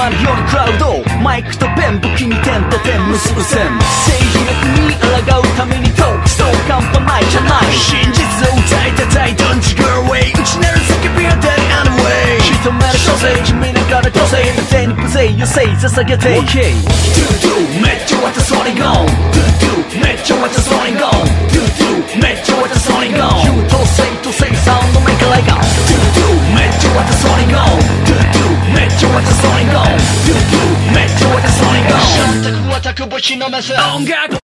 今の夜クラウドマイクとペン武器に点と点結ぶ線政治の国抗うためにトークそうカンパないじゃない真実を歌いたたい Don't you go away 内なる叫びは Dead anyway 人目の女性君ながら女性の手に無勢余生捧げて OK ドゥドゥめっちゃ渡ソニゴンドゥドゥめっちゃ渡 渡ソニゴンドゥドゥめっちゃ渡ソニゴン選択は宅星のメス音楽